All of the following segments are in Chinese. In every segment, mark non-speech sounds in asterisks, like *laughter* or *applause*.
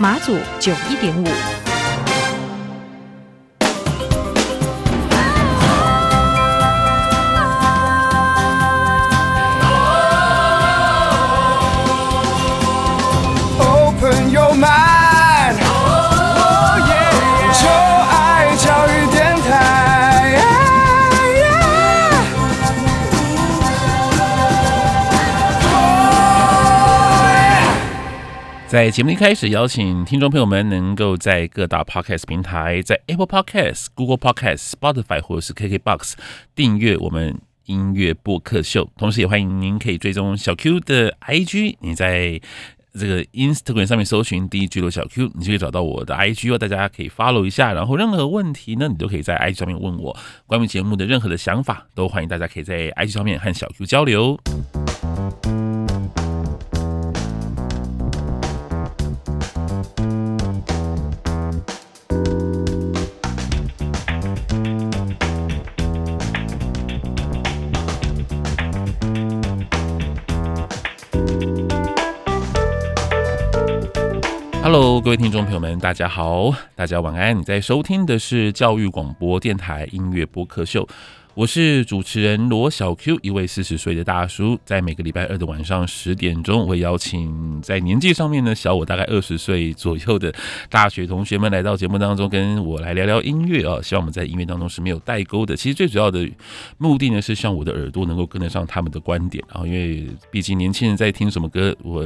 马祖九一点五。在节目一开始，邀请听众朋友们能够在各大 Podcast 平台，在 Apple Podcast、Google Podcast、Spotify 或者是 KKBox 订阅我们音乐播客秀。同时，也欢迎您可以追踪小 Q 的 IG。你在这个 Instagram 上面搜寻 DJ 小 Q，你就可以找到我的 IG 哦。大家可以 follow 一下。然后，任何问题呢，你都可以在 IG 上面问我。关于节目的任何的想法，都欢迎大家可以在 IG 上面和小 Q 交流。Hello，各位听众朋友们，大家好，大家晚安。你在收听的是教育广播电台音乐播客秀。我是主持人罗小 Q，一位四十岁的大叔，在每个礼拜二的晚上十点钟，我会邀请在年纪上面呢小我大概二十岁左右的大学同学们来到节目当中，跟我来聊聊音乐啊。希望我们在音乐当中是没有代沟的。其实最主要的目的呢，是希望我的耳朵能够跟得上他们的观点啊，因为毕竟年轻人在听什么歌，我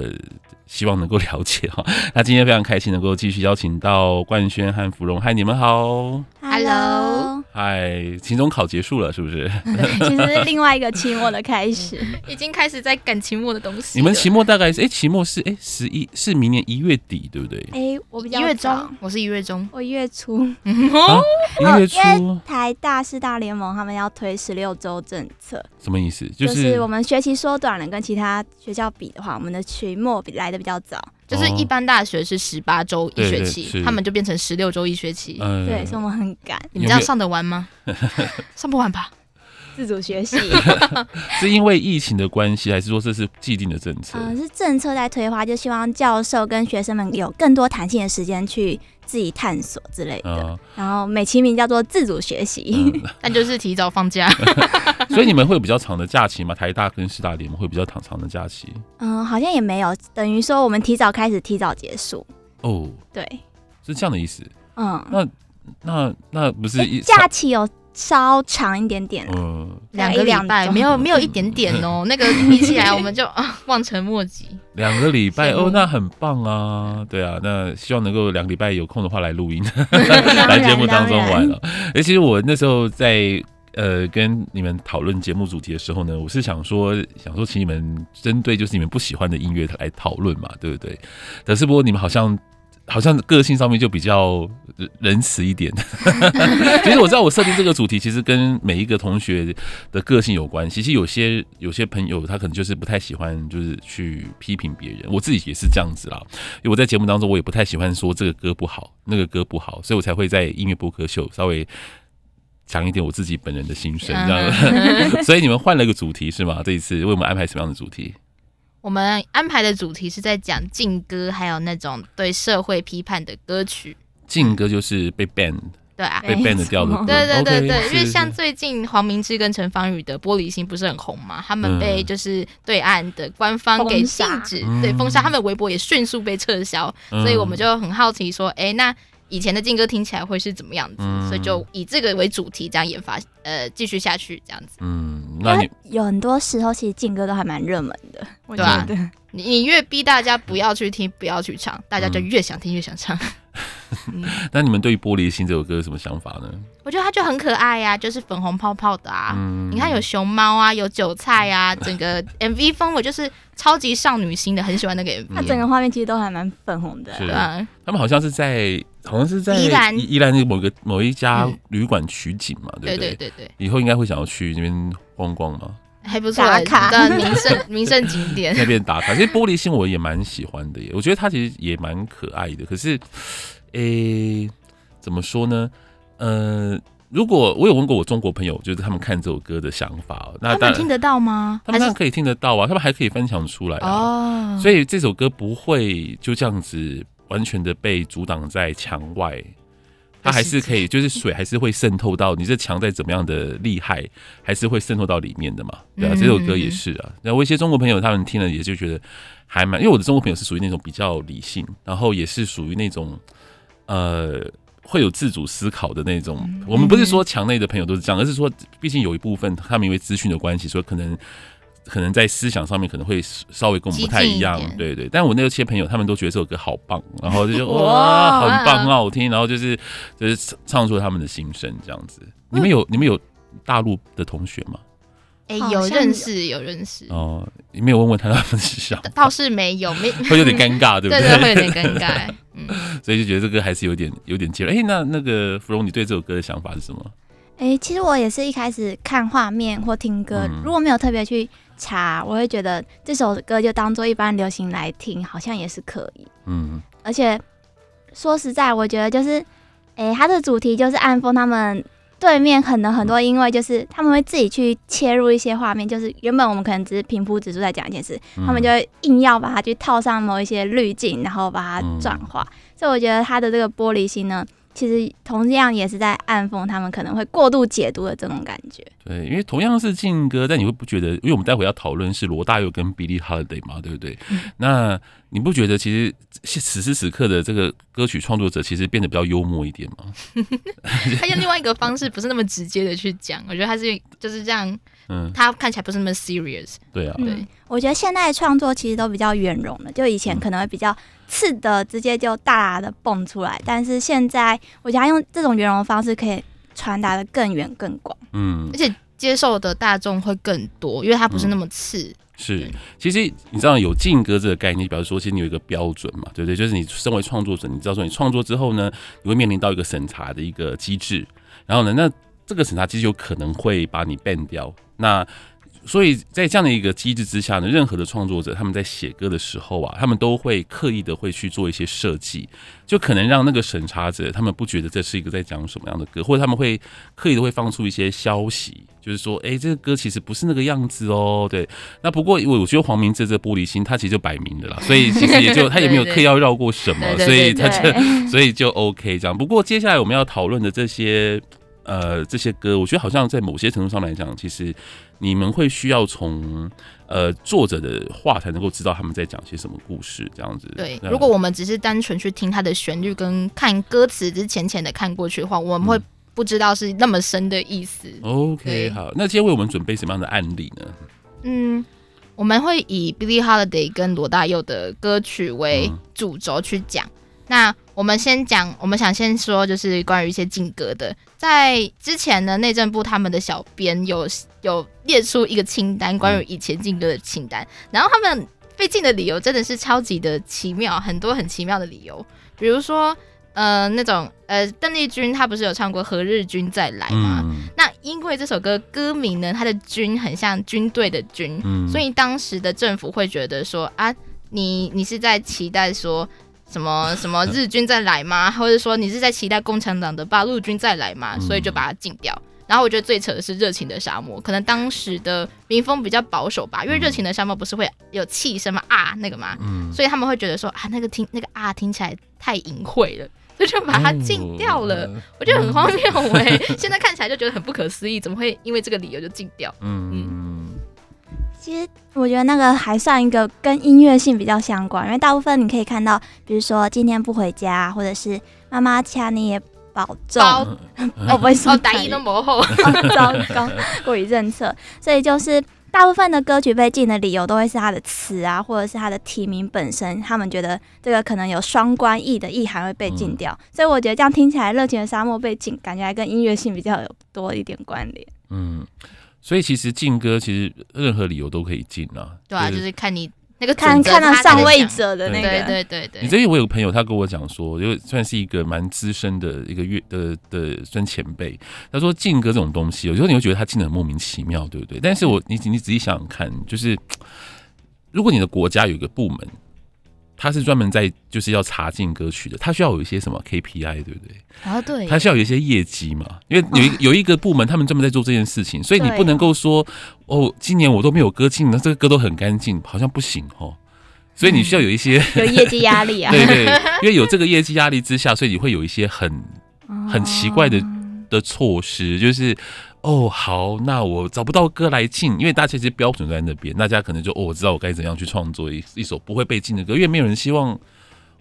希望能够 *laughs* 了解哈。那今天非常开心能够继续邀请到冠轩和芙蓉，嗨，你们好，Hello，嗨，期中考结束了是不是？*laughs* 其实是另外一个期末的开始，*laughs* 已经开始在赶期末的东西。你们期末大概是？哎，期末是哎十一是明年一月底对不对？哎，我比较一月中，我是一月中，我一月初。哦，一月初。台大师大联盟他们要推十六周政策，什么意思？就是我们学期缩短了，跟其他学校比的话，我们的期末比来的比较早。就是一般大学是十八周一学期，他们就变成十六周一学期。对，所以我们很赶。你们这样上得完吗？*laughs* 上不完吧。自主学习 *laughs* 是因为疫情的关系，还是说这是既定的政策？嗯，是政策在推化，就希望教授跟学生们有更多弹性的时间去自己探索之类的。嗯、然后美其名叫做自主学习，嗯、*laughs* 但就是提早放假。*laughs* 所以你们会有比较长的假期吗？台大跟师大联盟会比较长长的假期？嗯，好像也没有，等于说我们提早开始，提早结束。哦，对，是这样的意思。嗯，那那那不是一假期有。稍长一点点，嗯，两个礼拜没有没有一点点哦，*laughs* 那个比起来我们就啊 *laughs* 望尘莫及。两个礼拜哦，那很棒啊，对啊，那希望能够两个礼拜有空的话来录音，*laughs* 来节目当中玩了。哎，其实我那时候在呃跟你们讨论节目主题的时候呢，我是想说想说请你们针对就是你们不喜欢的音乐来讨论嘛，对不对？可是不过你们好像。好像个性上面就比较仁慈一点。*laughs* 其实我知道我设定这个主题，其实跟每一个同学的个性有关。其实有些有些朋友他可能就是不太喜欢，就是去批评别人。我自己也是这样子啦。因为我在节目当中，我也不太喜欢说这个歌不好，那个歌不好，所以我才会在音乐播客秀稍微讲一点我自己本人的心声，这样子。*laughs* 所以你们换了一个主题是吗？这一次为我们安排什么样的主题？我们安排的主题是在讲禁歌，还有那种对社会批判的歌曲。禁歌就是被 ban，对啊，被 ban 掉的歌。对对对对，因为像最近黄明志跟陈芳宇的《玻璃心》不是很红嘛，他们被就是对岸的官方给禁止，对封杀，他们微博也迅速被撤销，所以我们就很好奇说，哎，那。以前的劲歌听起来会是怎么样子？嗯、所以就以这个为主题，这样研发，呃，继续下去这样子。嗯，那你有很多时候其实劲歌都还蛮热门的，对吧？你你越逼大家不要去听，不要去唱，大家就越想听，越想唱。*laughs* 嗯、那你们对于《玻璃心》这首歌有什么想法呢？我觉得它就很可爱呀、啊，就是粉红泡泡的啊。嗯、你看有熊猫啊，有韭菜啊，整个 MV 风我就是超级少女心的，很喜欢那个 MV。它整个画面其实都还蛮粉红的。是啊，他们好像是在，好像是在宜兰宜兰那某个某一家旅馆取景嘛，对不对？对对。以后应该会想要去那边逛逛嘛？还不错，打卡的名胜 *laughs* 名胜景点那边打卡。其实玻璃心我也蛮喜欢的耶，我觉得它其实也蛮可爱的。可是，诶、欸，怎么说呢？呃，如果我有问过我中国朋友，就是他们看这首歌的想法，那他们听得到吗？他们当然可以听得到啊，他们还可以分享出来啊。哦，所以这首歌不会就这样子完全的被阻挡在墙外。它还是可以，就是水还是会渗透到你这墙再怎么样的厉害，还是会渗透到里面的嘛。对啊，这首歌也是啊。然后我一些中国朋友他们听了也就觉得还蛮，因为我的中国朋友是属于那种比较理性，然后也是属于那种呃会有自主思考的那种。我们不是说墙内的朋友都是这样，而是说毕竟有一部分他们因为资讯的关系，所以可能。可能在思想上面可能会稍微跟我们不太一样，对对。但我那些朋友他们都觉得这首歌好棒，然后就说 *laughs* 哇，很棒，很好听，然后就是就是唱出他们的心声这样子。你们有你们有大陆的同学吗？哎、欸，有认识有认识哦。你没有问问他他们是想？*laughs* 倒是没有，没 *laughs* 会有点尴尬，对不对？对，对，会有点尴尬。嗯，所以就觉得这个还是有点有点接。哎、欸，那那个芙蓉，你对这首歌的想法是什么？哎、欸，其实我也是一开始看画面或听歌，嗯、如果没有特别去。查，我会觉得这首歌就当做一般流行来听，好像也是可以。嗯，而且说实在，我觉得就是，哎、欸，它的主题就是暗风他们对面可能很多，因为就是他们会自己去切入一些画面，就是原本我们可能只是平铺直述在讲一件事，嗯、他们就会硬要把它去套上某一些滤镜，然后把它转化。嗯、所以我觉得他的这个玻璃心呢。其实同样也是在暗讽他们可能会过度解读的这种感觉。对，因为同样是劲歌，但你会不觉得？因为我们待会要讨论是罗大佑跟 Billie Holiday 嘛，对不对？嗯、那你不觉得其实此时此刻的这个歌曲创作者其实变得比较幽默一点吗？*laughs* 他用另外一个方式，不是那么直接的去讲，我觉得他是就是这样。嗯，他看起来不是那么 serious。对啊，对，嗯、我觉得现在的创作其实都比较圆融的，就以前可能会比较刺的，直接就大大的蹦出来，但是现在我觉得他用这种圆融的方式可以传达的更远更广。嗯，而且接受的大众会更多，因为它不是那么刺。嗯、是，其实你知道有禁歌这个概念，比如说其实你有一个标准嘛，对不对？就是你身为创作者，你知道说你创作之后呢，你会面临到一个审查的一个机制，然后呢，那这个审查机制有可能会把你 ban 掉。那所以在这样的一个机制之下呢，任何的创作者他们在写歌的时候啊，他们都会刻意的会去做一些设计，就可能让那个审查者他们不觉得这是一个在讲什么样的歌，或者他们会刻意的会放出一些消息，就是说，哎，这个歌其实不是那个样子哦。对，那不过我我觉得黄明志这玻璃心他其实就摆明的啦，所以其实也就 *laughs* 他也没有刻意要绕过什么，所以他就 *laughs* 所以就 OK 这样。不过接下来我们要讨论的这些。呃，这些歌，我觉得好像在某些程度上来讲，其实你们会需要从呃作者的话才能够知道他们在讲些什么故事，这样子。对，如果我们只是单纯去听它的旋律跟看歌词，只是浅浅的看过去的话，我们会不知道是那么深的意思。嗯、OK，好，那今天为我们准备什么样的案例呢？嗯，我们会以 Billie Holiday 跟罗大佑的歌曲为主轴去讲。嗯、那我们先讲，我们想先说，就是关于一些禁歌的。在之前呢，内政部他们的小编有有列出一个清单，关于以前禁歌的清单。然后他们被禁的理由真的是超级的奇妙，很多很奇妙的理由。比如说，呃，那种呃，邓丽君她不是有唱过《何日君再来》吗？嗯、那因为这首歌歌名呢，它的“军”很像军队的“军”，嗯、所以当时的政府会觉得说啊，你你是在期待说。什么什么 *laughs* 日军再来吗？或者说你是在期待共产党的八路军再来吗？所以就把它禁掉。然后我觉得最扯的是《热情的沙漠》，可能当时的民风比较保守吧，因为《热情的沙漠》不是会有气声吗？啊，那个嘛，所以他们会觉得说啊，那个听那个啊听起来太淫秽了，*laughs* 所以就把它禁掉了。我觉得很荒谬哎，现在看起来就觉得很不可思议，怎么会因为这个理由就禁掉？嗯嗯。其实我觉得那个还算一个跟音乐性比较相关，因为大部分你可以看到，比如说今天不回家，或者是妈妈掐你也保重，包 *laughs* 哦，不会说大意都模糊，*laughs* 糟糕，过于政策，所以就是大部分的歌曲被禁的理由都会是它的词啊，或者是它的题名本身，他们觉得这个可能有双关意的意涵会被禁掉。嗯、所以我觉得这样听起来，《热情的沙漠》被禁，感觉还跟音乐性比较有多一点关联。嗯，所以其实禁歌其实任何理由都可以进啊。对啊，就是看你。那个看看到上位者的那个，对对对对。你这里我有个朋友，他跟我讲说，因为算是一个蛮资深的一个乐的的算前辈，他说禁歌这种东西，有时候你会觉得他进的很莫名其妙，对不对？但是我你你仔细想想看，就是如果你的国家有一个部门。他是专门在就是要查禁歌曲的，他需要有一些什么 KPI，对不对？啊，对，他需要有一些业绩嘛，因为有一 *laughs* 有一个部门，他们专门在做这件事情，所以你不能够说哦，今年我都没有歌禁，那这个歌都很干净，好像不行哦。所以你需要有一些、嗯、*laughs* 有业绩压力啊，对，对对，因为有这个业绩压力之下，所以你会有一些很很奇怪的的措施，就是。哦，好，那我找不到歌来禁，因为大家其实标准在那边，大家可能就哦，我知道我该怎样去创作一一首不会被禁的歌，因为没有人希望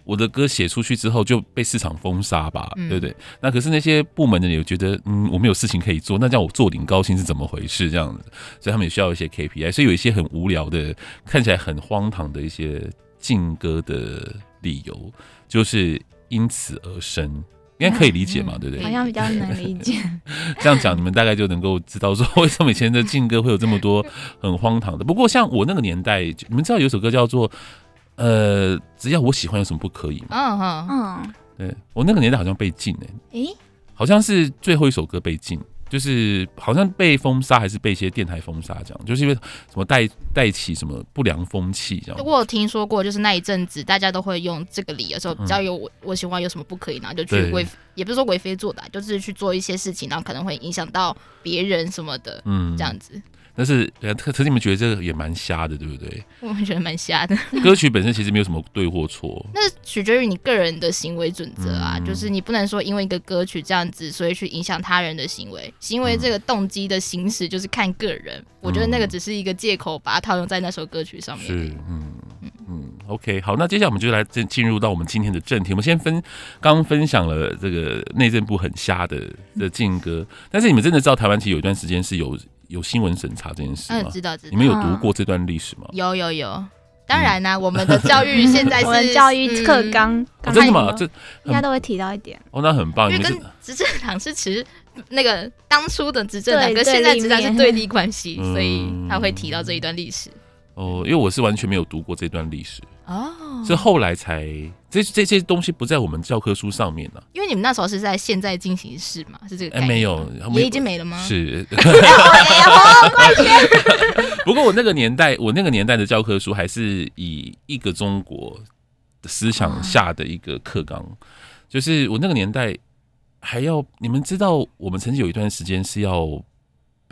我的歌写出去之后就被市场封杀吧，嗯、对不对？那可是那些部门的人也觉得，嗯，我没有事情可以做，那这样我做领高薪是怎么回事？这样子，所以他们也需要一些 KPI，所以有一些很无聊的、看起来很荒唐的一些禁歌的理由，就是因此而生。应该可以理解嘛，对不对？好像比较能理解。*laughs* 这样讲，你们大概就能够知道说，为什么以前的劲歌会有这么多很荒唐的。不过，像我那个年代，你们知道有首歌叫做“呃，只要我喜欢，有什么不可以吗？”嗯嗯嗯。对，我那个年代好像被禁诶、欸，诶，好像是最后一首歌被禁。就是好像被封杀，还是被一些电台封杀，这样，就是因为什么带带起什么不良风气这样。我有听说过，就是那一阵子大家都会用这个理由说，只要有我我喜欢，有什么不可以然后？就去为也不是说为非作歹，就是去做一些事情，然后可能会影响到别人什么的，嗯，这样子。但是，可可是你们觉得这个也蛮瞎的，对不对？我们觉得蛮瞎的。*laughs* *laughs* 歌曲本身其实没有什么对或错，那取决于你个人的行为准则啊。嗯、就是你不能说因为一个歌曲这样子，所以去影响他人的行为。行为这个动机的行使就是看个人。嗯、我觉得那个只是一个借口，把它套用在那首歌曲上面。是，嗯嗯嗯。OK，好，那接下来我们就来进进入到我们今天的正题。我们先分刚刚分享了这个内政部很瞎的的禁歌，嗯、但是你们真的知道台湾其实有一段时间是有。有新闻审查这件事吗？嗯，知道知道。你们有读过这段历史吗？有有有，当然呢，我们的教育现在是 *laughs* 教育课纲，真的吗？这应该都会提到一点。哦，那很棒。因为跟执政党是持那个当初的执政党跟现在执政是对立关系，所以他会提到这一段历史。哦，因为我是完全没有读过这段历史哦，是后来才这这些东西不在我们教科书上面呢。因为你们那时候是在现在进行式嘛，是这个？哎，没有，也已经没了吗？是。*laughs* *laughs* 不过我那个年代，我那个年代的教科书还是以一个中国的思想下的一个课纲，就是我那个年代还要你们知道，我们曾经有一段时间是要。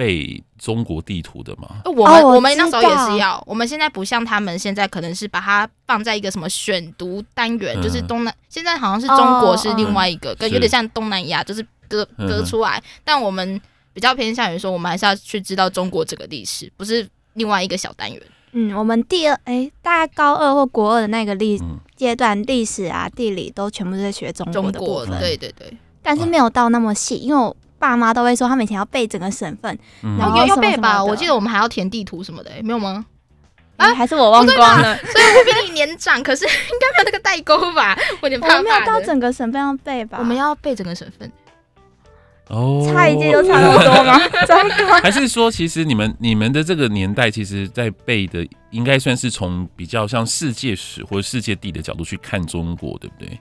背中国地图的吗？我们我们那时候也是要，我们现在不像他们，现在可能是把它放在一个什么选读单元，就是东南，现在好像是中国是另外一个，跟有点像东南亚，就是隔隔出来。但我们比较偏向于说，我们还是要去知道中国这个历史，不是另外一个小单元。嗯，我们第二哎，大概高二或国二的那个历阶段，历史啊、地理都全部是在学中国的部分。对对对，但是没有到那么细，因为我。爸妈都会说，他们以前要背整个省份，嗯、然后要背吧。我记得我们还要填地图什么的，没有吗？啊，还是我忘光了。*laughs* 所以我比你年长，可是应该没有那个代沟吧？*laughs* 我有点怕怕。我没有到整个省份要背吧？我们要背整个省份。哦，差一届就差那么多吗？*laughs* 还是说，其实你们你们的这个年代，其实在背的应该算是从比较像世界史或者世界地的角度去看中国，对不对？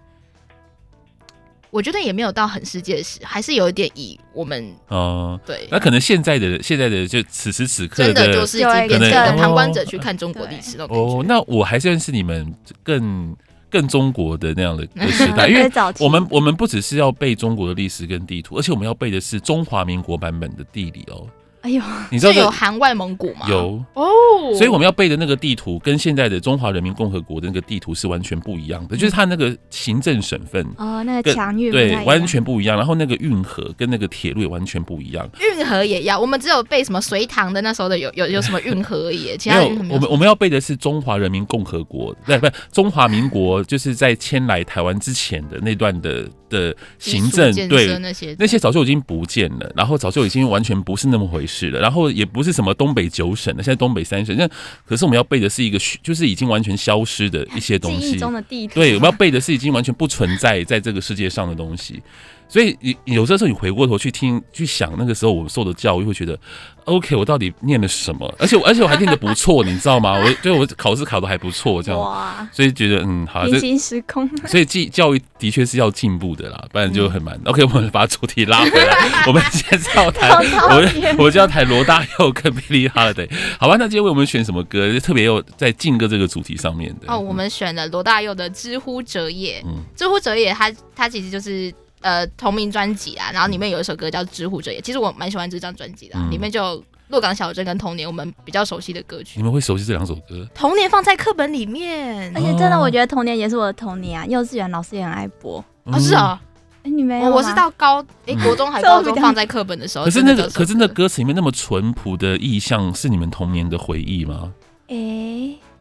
我觉得也没有到很世界史，还是有一点以我们哦，对，那可能现在的现在的就此时此刻真的就是已经变成旁观者去看中国历史了。哦，那我还算是你们更更中国的那样的时代，因为 *laughs* 我们我们不只是要背中国的历史跟地图，而且我们要背的是中华民国版本的地理哦。哎呦，你知道有含外蒙古吗？有哦，所以我们要背的那个地图跟现在的中华人民共和国的那个地图是完全不一样的，就是它那个行政省份哦，那个强运对完全不一样，然后那个运河跟那个铁路也完全不一样。运河也要，我们只有背什么隋唐的那时候的有有有 *laughs* 什么运河而已，其他没有。我们我们要背的是中华人民共和国，对不是？中华民国就是在迁来台湾之前的那段的的行政，对那些那些早就已经不见了，然后早就已经完全不是那么回市了，然后也不是什么东北九省了，现在东北三省，那可是我们要背的是一个就是已经完全消失的一些东西，中的地图，对，我们要背的是已经完全不存在在这个世界上的东西。所以你有的时候你回过头去听去想那个时候我们受的教育，会觉得，OK，我到底念了什么？而且我而且我还念的不错，你知道吗？我对我考试考的还不错，这样，哇所以觉得嗯，好，平行时空。*laughs* 所以教教育的确是要进步的啦，不然就很难。OK，我们把主题拉回来，*laughs* 我们现在要谈，我我就要谈罗大佑跟 Billie Holiday，好吧？那今天为我们选什么歌？就特别有在劲歌这个主题上面的。哦，我们选了罗大佑的《知乎者也》。嗯，《之乎者也》他他其实就是。呃，同名专辑啊，然后里面有一首歌叫《知乎者也》，其实我蛮喜欢这张专辑的，嗯、里面就《鹿港小镇》跟《童年》，我们比较熟悉的歌曲。你们会熟悉这两首歌？《童年》放在课本里面，而且真的，我觉得《童年》也是我的童年啊，幼稚园老师也很爱播。嗯、啊，是啊，哎，你没有？我是到高哎国中还 *laughs* 高中放在课本的时候。可是那个，可是那歌词里面那么淳朴的意象，是你们童年的回忆吗？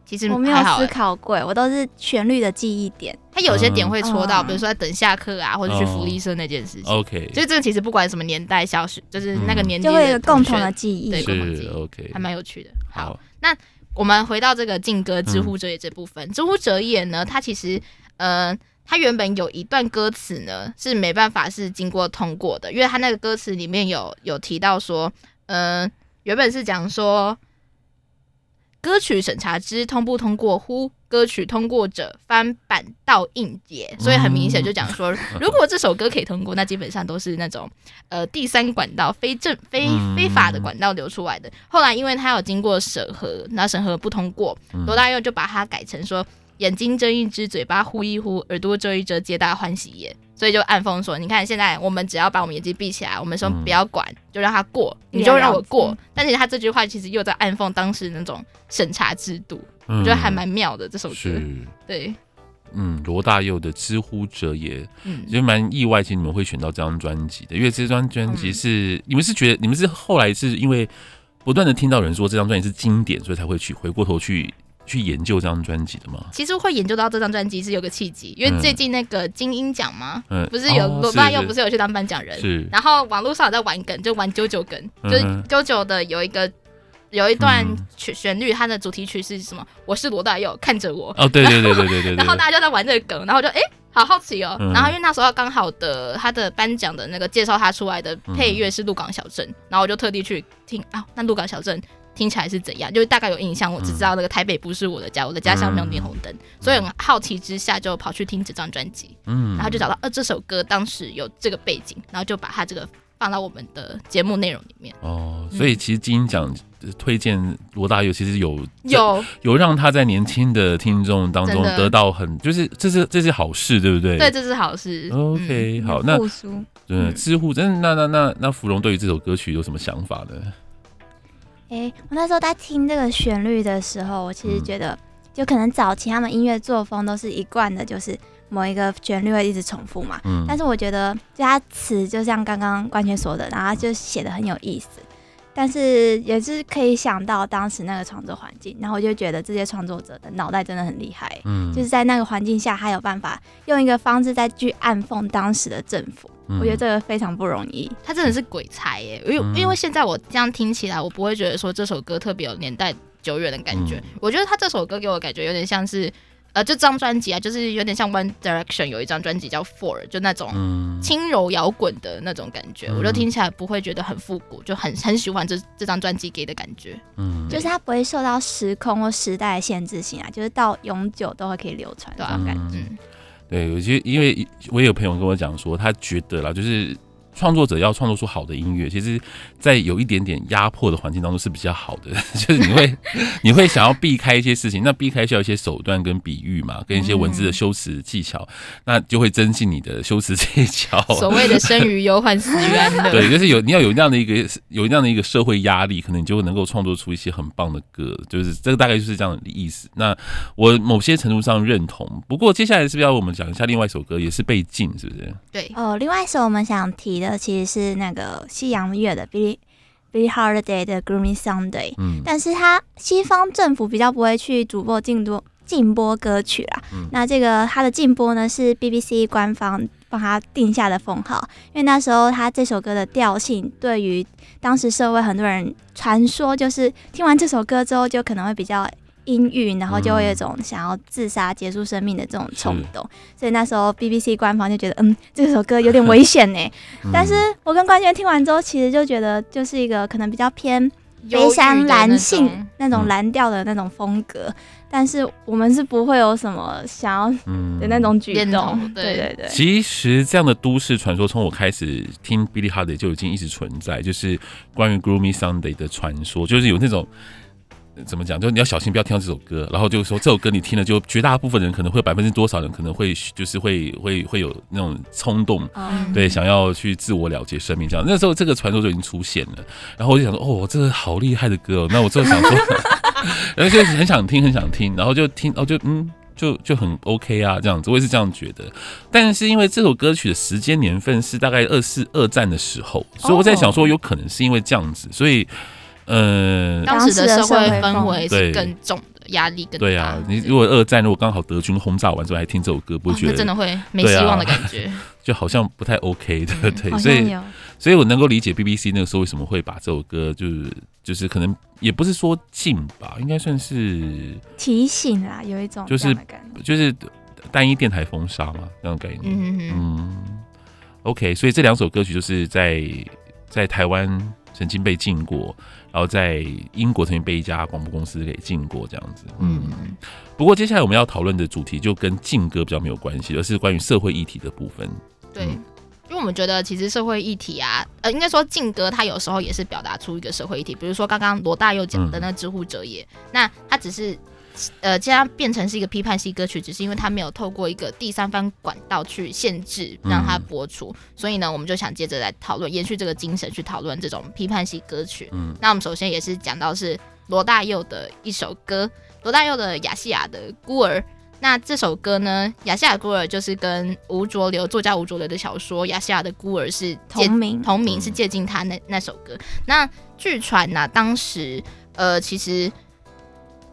哎。其实我没有思考过，我都是旋律的记忆点。它有些点会戳到，比如说在等下课啊，或者去福利社那件事情。OK，所以这个其实不管什么年代，小学就是那个年纪就会有共同的记忆，对，共同记忆。OK，还蛮有趣的。好，那我们回到这个劲歌《知乎者也》这部分，《知乎者也》呢，它其实呃，它原本有一段歌词呢是没办法是经过通过的，因为它那个歌词里面有有提到说，呃，原本是讲说。歌曲审查之通不通过乎？歌曲通过者翻版倒印也。所以很明显就讲说，*laughs* 如果这首歌可以通过，那基本上都是那种呃第三管道、非正非非法的管道流出来的。后来因为他有经过审核，那审核不通过，罗大佑就把它改成说。眼睛睁一只，嘴巴呼一呼，耳朵遮一遮，皆大欢喜也。所以就暗讽说：“你看，现在我们只要把我们眼睛闭起来，我们说不要管，嗯、就让他过，你就让我过。嗯、但是他这句话其实又在暗讽当时那种审查制度，嗯、我觉得还蛮妙的。这首歌，是对，嗯，罗大佑的《知乎者也》，嗯，就蛮意外，其实你们会选到这张专辑的，因为这张专辑是、嗯、你们是觉得你们是后来是因为不断的听到人说这张专辑是经典，所以才会去回过头去。”去研究这张专辑的吗？其实会研究到这张专辑是有个契机，因为最近那个金鹰奖嘛，嗯、不是有罗大佑不是有去当颁奖人，是然后网络上有在玩梗，就玩九九梗，就啾啾的有一个有一段曲旋律，它的主题曲是什么？我是罗大佑，看着我。哦，对对对对对对。*laughs* 然后大家就在玩这个梗，然后就哎、欸，好好奇哦。嗯、然后因为那时候刚好的他的颁奖的那个介绍他出来的配乐是《鹿港小镇》，然后我就特地去听啊，那《鹿港小镇》。听起来是怎样？就是大概有印象，我只知道那个台北不是我的家，我的家乡没有霓虹灯，所以很好奇之下就跑去听这张专辑，嗯，然后就找到呃这首歌当时有这个背景，然后就把它这个放到我们的节目内容里面。哦，所以其实金音奖推荐罗大佑，其实有有有让他在年轻的听众当中得到很，就是这是这是好事，对不对？对，这是好事。OK，好，那嗯，知乎真那那那那芙蓉对于这首歌曲有什么想法呢？哎、欸，我那时候在听这个旋律的时候，我其实觉得，就可能早期他们音乐作风都是一贯的，就是某一个旋律会一直重复嘛。嗯。但是我觉得，就他词就像刚刚冠泉说的，然后就写的很有意思，但是也是可以想到当时那个创作环境，然后我就觉得这些创作者的脑袋真的很厉害。嗯。就是在那个环境下，他有办法用一个方式再去暗讽当时的政府。我觉得这个非常不容易，他真的是鬼才耶！因为因为现在我这样听起来，我不会觉得说这首歌特别有年代久远的感觉。嗯、我觉得他这首歌给我感觉有点像是，呃，这张专辑啊，就是有点像 One Direction 有一张专辑叫 Four，就那种轻柔摇滚的那种感觉。嗯、我就听起来不会觉得很复古，就很很喜欢这这张专辑给的感觉。嗯，就是它不会受到时空或时代的限制性啊，就是到永久都会可以流传的感觉。嗯对，我觉得，因为我也有朋友跟我讲说，他觉得啦，就是。创作者要创作出好的音乐，其实，在有一点点压迫的环境当中是比较好的，*laughs* 就是你会你会想要避开一些事情，那避开需要一些手段跟比喻嘛，跟一些文字的修辞技巧，那就会增进你的修辞技巧。所谓的生于忧患，死于安乐。*laughs* 对，就是有你要有那样的一个有那样的一个社会压力，可能你就会能够创作出一些很棒的歌，就是这个大概就是这样的意思。那我某些程度上认同，不过接下来是不是要我们讲一下另外一首歌，也是被禁，是不是？对哦，另外一首我们想提的。其实是那个西洋乐的 Billie Billie Holiday 的 Groomy Sunday，嗯，但是他西方政府比较不会去主播禁播禁播歌曲啦。嗯、那这个它的禁播呢是 BBC 官方帮他定下的封号，因为那时候他这首歌的调性，对于当时社会很多人传说，就是听完这首歌之后就可能会比较阴郁，然后就会有一种想要自杀结束生命的这种冲动，嗯、所以那时候 BBC 官方就觉得，嗯，这首歌有点危险呢。嗯、*laughs* 但是我跟冠军听完之后，其实就觉得就是一个可能比较偏悲伤蓝性那种蓝调的那种风格。嗯但是我们是不会有什么想要的那种举动，嗯、对对对。其实这样的都市传说，从我开始听 Billie Holiday 就已经一直存在，就是关于 Gloomy Sunday 的传说，就是有那种。怎么讲？就是你要小心，不要听到这首歌。然后就是说，这首歌你听了，就绝大部分人可能会有百分之多少人可能会就是会会会有那种冲动，对，想要去自我了结生命这样。那时候这个传说就已经出现了。然后我就想说，哦，这个好厉害的歌哦。那我就想说，然后就很想听，很想听。然后就听，哦，就嗯，就就很 OK 啊，这样子。我也是这样觉得。但是因为这首歌曲的时间年份是大概二四二战的时候，所以我在想说，有可能是因为这样子，所以。嗯，当时的社会氛围是更重的，压力更大。对啊，你如果二战如果刚好德军轰炸完之后还听这首歌，不会觉得、哦、真的会没希望的感觉，啊、*laughs* 就好像不太 OK 的，对。所以，所以我能够理解 BBC 那个时候为什么会把这首歌，就是就是可能也不是说禁吧，应该算是提醒啦，有一种就是就是单一电台封杀嘛，那种概念。嗯嗯嗯。OK，所以这两首歌曲就是在在台湾曾经被禁过。然后在英国曾经被一家广播公司给禁过，这样子。嗯，不过接下来我们要讨论的主题就跟禁歌比较没有关系，而是关于社会议题的部分。对，因为我们觉得其实社会议题啊，呃，应该说禁歌它有时候也是表达出一个社会议题，比如说刚刚罗大佑讲的那个《之乎者也》，那它只是。呃，既然变成是一个批判性歌曲，只是因为它没有透过一个第三方管道去限制让它播出，嗯、所以呢，我们就想接着来讨论，延续这个精神去讨论这种批判性歌曲。嗯，那我们首先也是讲到是罗大佑的一首歌，罗大佑的《亚细亚的孤儿》。那这首歌呢，《亚细亚孤儿》就是跟吴浊流作家吴浊流的小说《亚细亚的孤儿》是同名，同名是借鉴他那那首歌。那据传呢，当时呃，其实。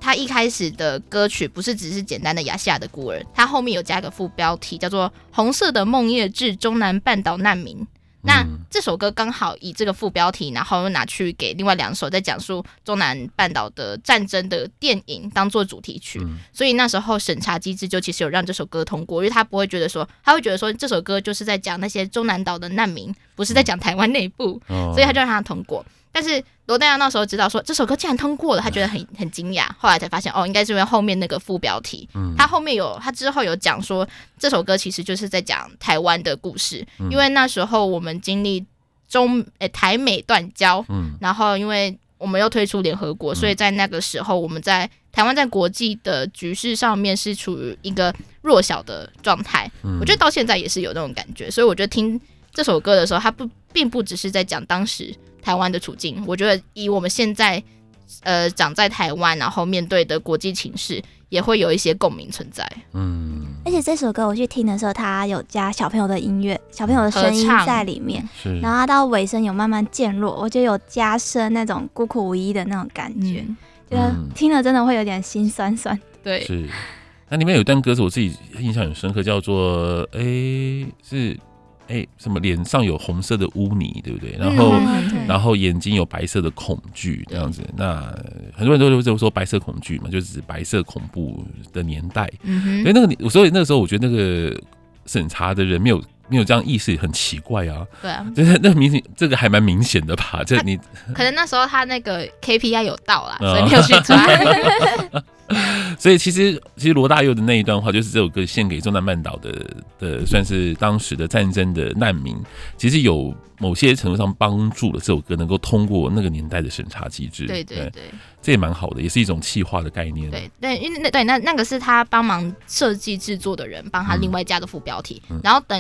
他一开始的歌曲不是只是简单的亚细亚的孤儿，他后面有加个副标题叫做《红色的梦夜至中南半岛难民》。那这首歌刚好以这个副标题，然后又拿去给另外两首在讲述中南半岛的战争的电影当做主题曲，所以那时候审查机制就其实有让这首歌通过，因为他不会觉得说，他会觉得说这首歌就是在讲那些中南岛的难民，不是在讲台湾内部，所以他就让他通过。但是罗大佑那时候知道说这首歌竟然通过了，他觉得很很惊讶。后来才发现哦，应该是因为后面那个副标题，嗯、他后面有他之后有讲说这首歌其实就是在讲台湾的故事，嗯、因为那时候我们经历中诶、欸、台美断交，嗯、然后因为我们又退出联合国，所以在那个时候我们在台湾在国际的局势上面是处于一个弱小的状态。嗯、我觉得到现在也是有那种感觉，所以我觉得听这首歌的时候，他不并不只是在讲当时。台湾的处境，我觉得以我们现在呃长在台湾，然后面对的国际情势，也会有一些共鸣存在。嗯，而且这首歌我去听的时候，它有加小朋友的音乐，小朋友的声音在里面，唱然后它到尾声有慢慢渐弱，我觉得有加深那种孤苦无依的那种感觉，嗯、觉得听了真的会有点心酸酸。对，是。那里面有一段歌词我自己印象很深刻，叫做“哎、欸、是”。哎、欸，什么脸上有红色的污泥，对不对？然后，嗯、然后眼睛有白色的恐惧，这样子。那很多人都都说白色恐惧嘛，就是指白色恐怖的年代。嗯哼。所以那个，所以那个时候，我觉得那个审查的人没有没有这样意识，很奇怪啊。对啊。就是那明显，这个还蛮明显的吧？这你可能那时候他那个 KPI 有到啦，所以没有去抓。*laughs* 所以其实，其实罗大佑的那一段话，就是这首歌献给中南半岛的的，算是当时的战争的难民，其实有。某些程度上帮助了这首歌能够通过那个年代的审查机制，对对对，这也蛮好的，也是一种气化的概念。对对，因为那对那那个是他帮忙设计制作的人帮他另外加的副标题，嗯、然后等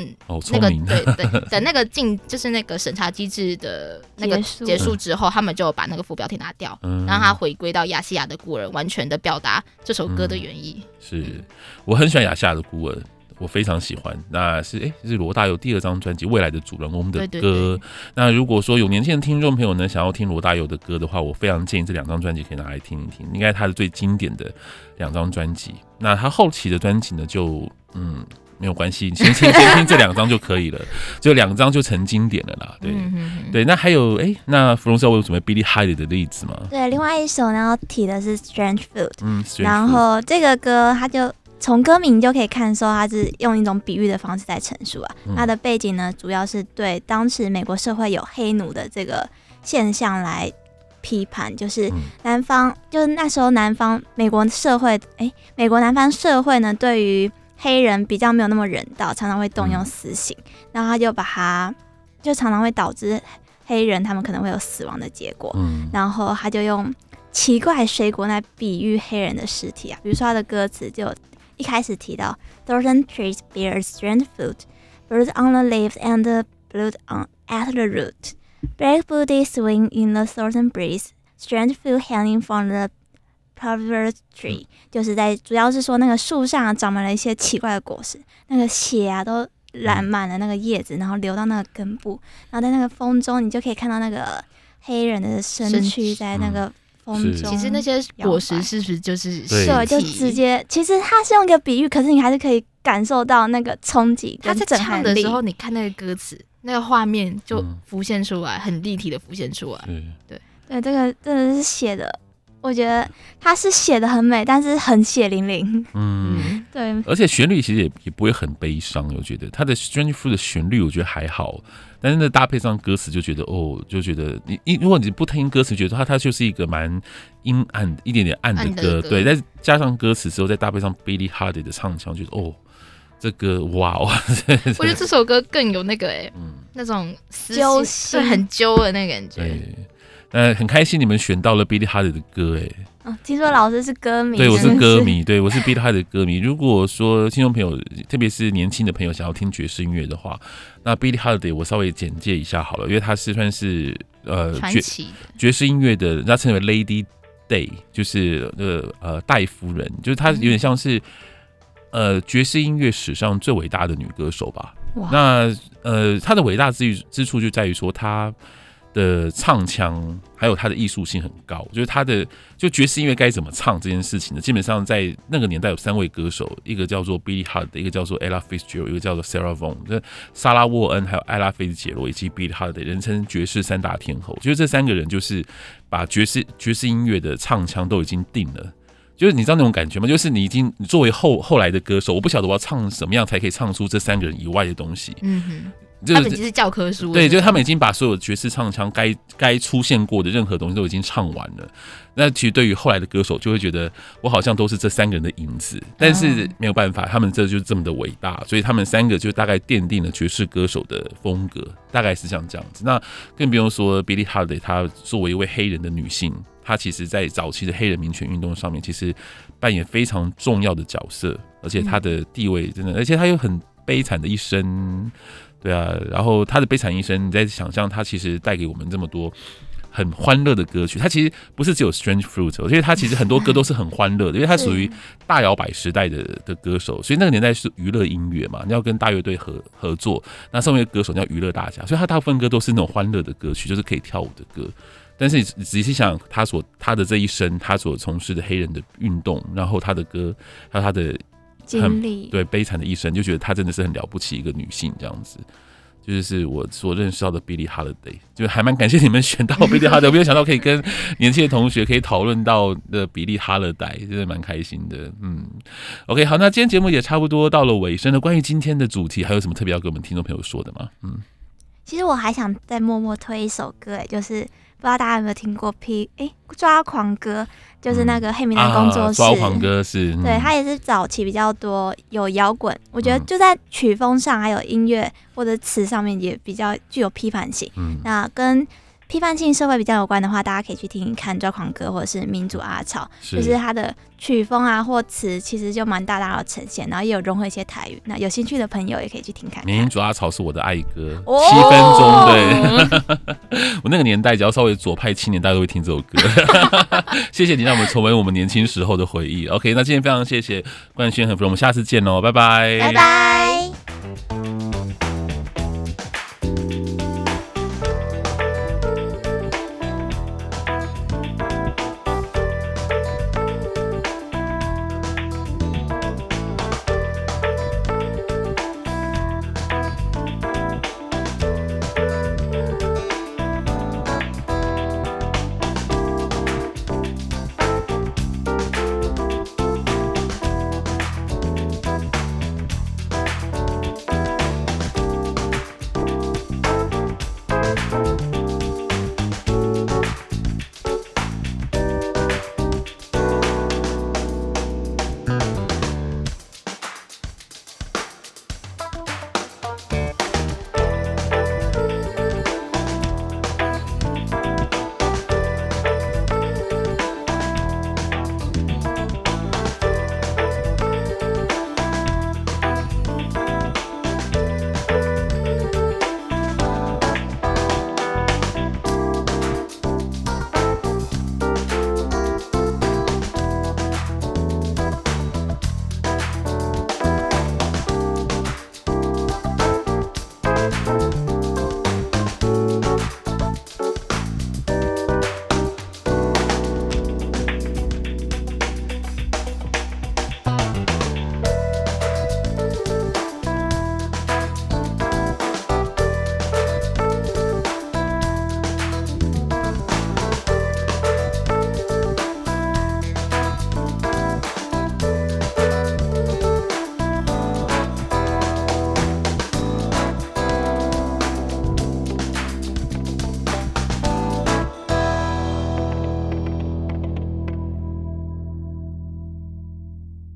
那个、哦、对对 *laughs* 等那个进就是那个审查机制的那个结束。之后，嗯、他们就把那个副标题拿掉，嗯、让他回归到亚细亚的孤儿，完全的表达这首歌的原意。嗯、是。我很喜欢亚细亚的孤儿。我非常喜欢，那是哎，这是罗大佑第二张专辑《未来的主人翁》的歌。那如果说有年轻的听众朋友呢，想要听罗大佑的歌的话，我非常建议这两张专辑可以拿来听一听，应该他是最经典的两张专辑。那他后期的专辑呢，就嗯，没有关系，先听先听这两张就可以了，就两张就成经典了啦。对，对，那还有哎，那福隆是要为我准备 Billie Holiday 的例子吗？对，另外一首呢要提的是 Strange Fruit，嗯，然后这个歌它就从歌名就可以看出它是用一种比喻的方式在陈述啊。嗯、它的背景呢，主要是对当时美国社会有黑奴的这个现象来批判，就是南方，嗯、就是那时候南方美国社会，哎，美国南方社会呢对于黑人比较没有那么人道，常常会动用死刑，嗯、然后他就把他，就常常会导致黑人他们可能会有死亡的结果。嗯，然后他就用奇怪水果来比喻黑人的尸体啊，比如说他的歌词就一开始提到，Thorn trees bear strange fruit, birds on the leaves and the blood on at the root, black booty swing in the southern breeze, strange fruit hanging from the Pervert tree 就是在主要是说那个树上长满了一些奇怪的果实，那个血啊都染满了那个叶子，然后流到那个根部，然后在那个风中你就可以看到那个黑人的身躯在那个风中。其实那些果实是不是就是对，就直接其实它是用一个比喻，可是你还是可以感受到那个冲击。他在唱的时候，你看那个歌词，那个画面就浮现出来，很立体的浮现出来。对对，这个真的是写的。我觉得他是写的很美，但是很血淋淋。嗯，对。而且旋律其实也也不会很悲伤。我觉得他的《Strange Fruit》的旋律我觉得还好，但是那搭配上歌词就觉得哦，就觉得你你如果你不听歌词，觉得它它就是一个蛮阴暗一点点暗的歌。的歌对，再加上歌词之后，再搭配上 Billie Holiday 的唱腔，觉得哦，这个哇哇！*laughs* 我觉得这首歌更有那个哎、欸，嗯，那种揪心很揪的那个感觉。对。呃，很开心你们选到了 Billie Holiday 的歌，哎、哦，听说老师是歌迷，对，我是歌迷，对，我是 Billie Holiday 的歌迷。如果说听众朋友，特别是年轻的朋友想要听爵士音乐的话，那 Billie Holiday 我稍微简介一下好了，因为他是算是呃爵爵士音乐的，他称为 Lady Day，就是呃呃戴夫人，就是她有点像是呃爵士音乐史上最伟大的女歌手吧。那呃她的伟大之于之处就在于说她。的唱腔还有他的艺术性很高，就是他的就爵士音乐该怎么唱这件事情呢？基本上在那个年代有三位歌手，一个叫做 billy hard 的一个叫做 Ella Fitzgerald，一个叫做 Sarah Vaughan，这萨拉沃恩还有艾拉菲兹杰罗以及 Billie Holiday，人称爵士三大天后。就是这三个人就是把爵士爵士音乐的唱腔都已经定了，就是你知道那种感觉吗？就是你已经你作为后后来的歌手，我不晓得我要唱什么样才可以唱出这三个人以外的东西。嗯哼。就是、他们已经是教科书，对，就是他们已经把所有爵士唱腔该该出现过的任何东西都已经唱完了。那其实对于后来的歌手，就会觉得我好像都是这三个人的影子，但是没有办法，他们这就是这么的伟大，所以他们三个就大概奠定了爵士歌手的风格，大概是像这样子。那更不用说 Billie Holiday，她作为一位黑人的女性，她其实在早期的黑人民权运动上面，其实扮演非常重要的角色，而且她的地位真的，而且她有很悲惨的一生。对啊，然后他的悲惨一生，你在想象他其实带给我们这么多很欢乐的歌曲。他其实不是只有 Strange Fruit，我觉得他其实很多歌都是很欢乐的，因为他属于 *laughs* 大摇摆时代的的歌手，所以那个年代是娱乐音乐嘛，你要跟大乐队合合作，那身为歌手你要娱乐大家，所以他大部分歌都是那种欢乐的歌曲，就是可以跳舞的歌。但是你仔细想，他所他的这一生，他所从事的黑人的运动，然后他的歌，还有他的。经历对悲惨的一生，就觉得她真的是很了不起一个女性，这样子，就是是我所认识到的 Billie Holiday，就还蛮感谢你们选到 Billie *laughs* Holiday，我没有想到可以跟年轻的同学可以讨论到的 Billie Holiday，真的蛮开心的。嗯，OK，好，那今天节目也差不多到了尾声了。关于今天的主题，还有什么特别要跟我们听众朋友说的吗？嗯，其实我还想再默默推一首歌，哎，就是。不知道大家有没有听过 P 哎、欸、抓狂哥，就是那个黑名单工作室。抓狂哥是，嗯、对他也是早期比较多有摇滚，我觉得就在曲风上还有音乐或者词上面也比较具有批判性。嗯，那跟。批判性社会比较有关的话，大家可以去听听看《抓狂歌》或者是《民主阿草》，是就是他的曲风啊或词，其实就蛮大大的呈现，然后也有融合一些台语。那有兴趣的朋友也可以去听看看。民主阿草是我的爱歌，哦、七分钟。对，*laughs* 我那个年代只要稍微左派青年，大家都会听这首歌。*laughs* 谢谢你让我们重温我们年轻时候的回忆。OK，那今天非常谢谢冠瑄和芙蓉，我们下次见喽，拜拜，拜拜。